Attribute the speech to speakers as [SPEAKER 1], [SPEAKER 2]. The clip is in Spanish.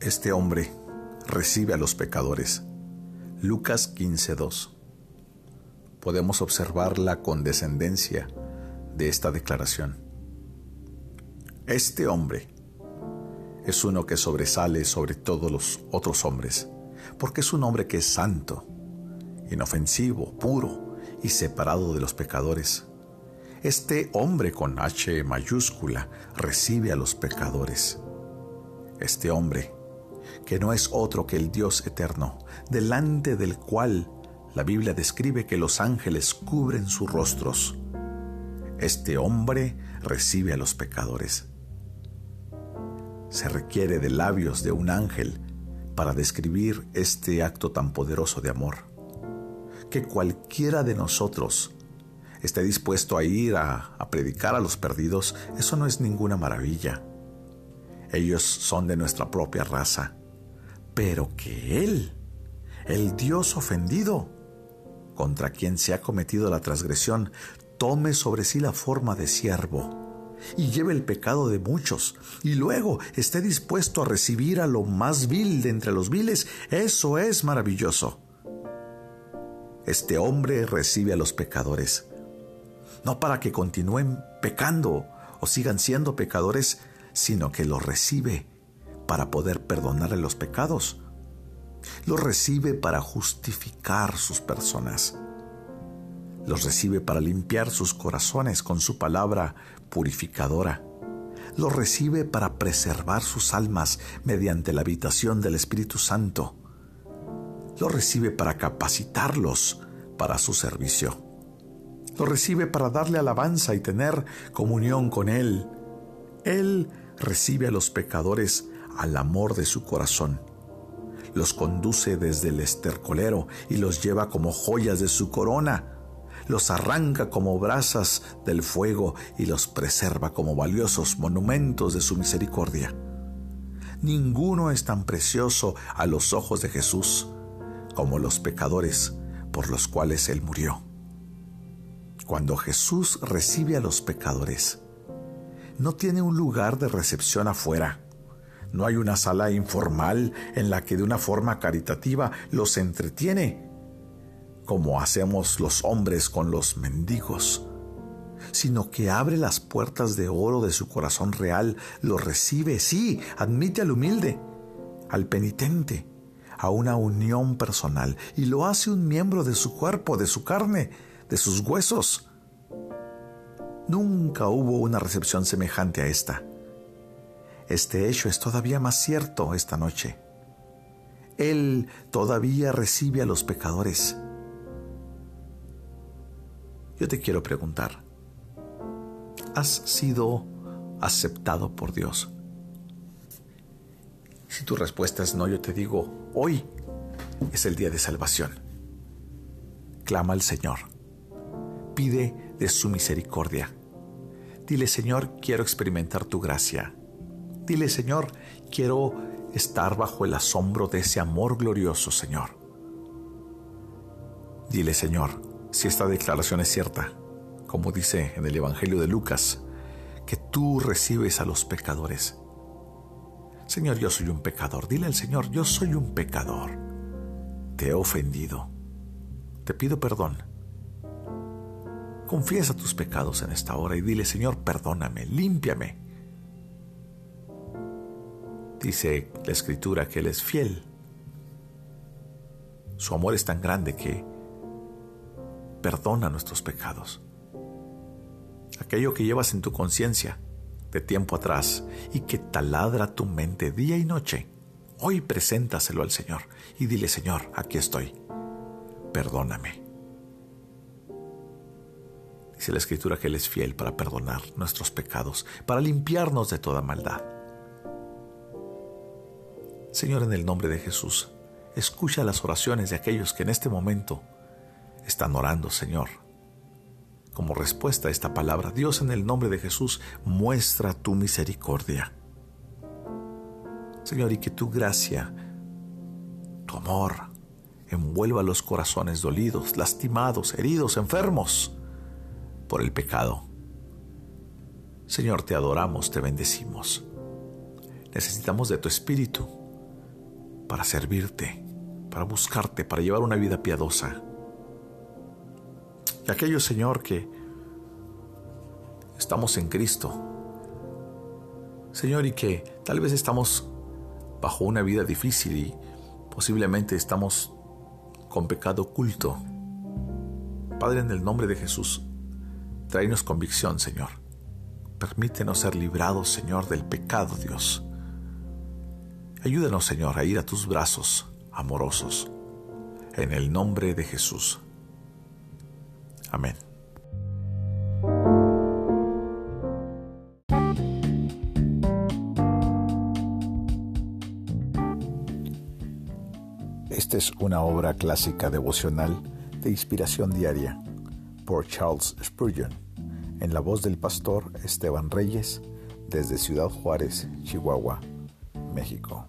[SPEAKER 1] Este hombre recibe a los pecadores. Lucas 15.2. Podemos observar la condescendencia de esta declaración. Este hombre es uno que sobresale sobre todos los otros hombres, porque es un hombre que es santo, inofensivo, puro y separado de los pecadores. Este hombre con H mayúscula recibe a los pecadores. Este hombre que no es otro que el Dios eterno, delante del cual la Biblia describe que los ángeles cubren sus rostros. Este hombre recibe a los pecadores. Se requiere de labios de un ángel para describir este acto tan poderoso de amor. Que cualquiera de nosotros esté dispuesto a ir a, predicar a los perdidos, eso no es ninguna maravilla. Ellos son de nuestra propia raza pero que Él, el Dios ofendido, contra quien se ha cometido la transgresión, tome sobre sí la forma de siervo y lleve el pecado de muchos, y luego esté dispuesto a recibir a lo más vil de entre los viles, eso es maravilloso. Este hombre recibe a los pecadores, no para que continúen pecando o sigan siendo pecadores, sino que los recibe para poder perdonarle los pecados. Los recibe para justificar sus personas. Los recibe para limpiar sus corazones con su palabra purificadora. Los recibe para preservar sus almas mediante la habitación del Espíritu Santo. Los recibe para capacitarlos para su servicio. Los recibe para darle alabanza y tener comunión con Él. Él recibe a los pecadores al amor de su corazón. Los conduce desde el estercolero y los lleva como joyas de su corona. Los arranca como brasas del fuego y los preserva como valiosos monumentos de su misericordia. Ninguno es tan precioso a los ojos de Jesús como los pecadores por los cuales Él murió. Cuando Jesús recibe a los pecadores, no tiene un lugar de recepción afuera no hay una sala informal en la que de una forma caritativa los entretiene, como hacemos los hombres con los mendigos, sino que abre las puertas de oro de su corazón real, lo recibe, sí, admite al humilde, al penitente, a una unión personal y lo hace un miembro de su cuerpo, de su carne, de sus huesos. Nunca hubo una recepción semejante a esta. Este hecho es todavía más cierto esta noche. Él todavía recibe a los pecadores. Yo te quiero preguntar, ¿has sido aceptado por Dios? Si tu respuesta es no, yo te digo, hoy es el día de salvación. Clama al Señor. Pide de su misericordia. Dile, Señor, quiero experimentar tu gracia. Dile, Señor, quiero estar bajo el asombro de ese amor glorioso, Señor. Dile, Señor, si esta declaración es cierta, como dice en el Evangelio de Lucas, que tú recibes a los pecadores. Señor, yo soy un pecador. Dile al Señor, yo soy un pecador. Te he ofendido. Te pido perdón. Confiesa tus pecados en esta hora y dile, Señor, perdóname, límpiame Dice la escritura que Él es fiel. Su amor es tan grande que perdona nuestros pecados. Aquello que llevas en tu conciencia de tiempo atrás y que taladra tu mente día y noche, hoy preséntaselo al Señor y dile, Señor, aquí estoy, perdóname. Dice la escritura que Él es fiel para perdonar nuestros pecados, para limpiarnos de toda maldad. Señor, en el nombre de Jesús, escucha las oraciones de aquellos que en este momento están orando, Señor. Como respuesta a esta palabra, Dios, en el nombre de Jesús, muestra tu misericordia. Señor, y que tu gracia, tu amor, envuelva los corazones dolidos, lastimados, heridos, enfermos por el pecado. Señor, te adoramos, te bendecimos. Necesitamos de tu espíritu para servirte, para buscarte, para llevar una vida piadosa. Y aquellos, Señor, que estamos en Cristo, Señor, y que tal vez estamos bajo una vida difícil y posiblemente estamos con pecado oculto. Padre, en el nombre de Jesús, tráenos convicción, Señor. Permítenos ser librados, Señor, del pecado, Dios. Ayúdanos, Señor, a ir a tus brazos amorosos. En el nombre de Jesús. Amén. Esta es una obra clásica devocional de inspiración diaria por Charles Spurgeon, en la voz del pastor Esteban Reyes, desde Ciudad Juárez, Chihuahua, México.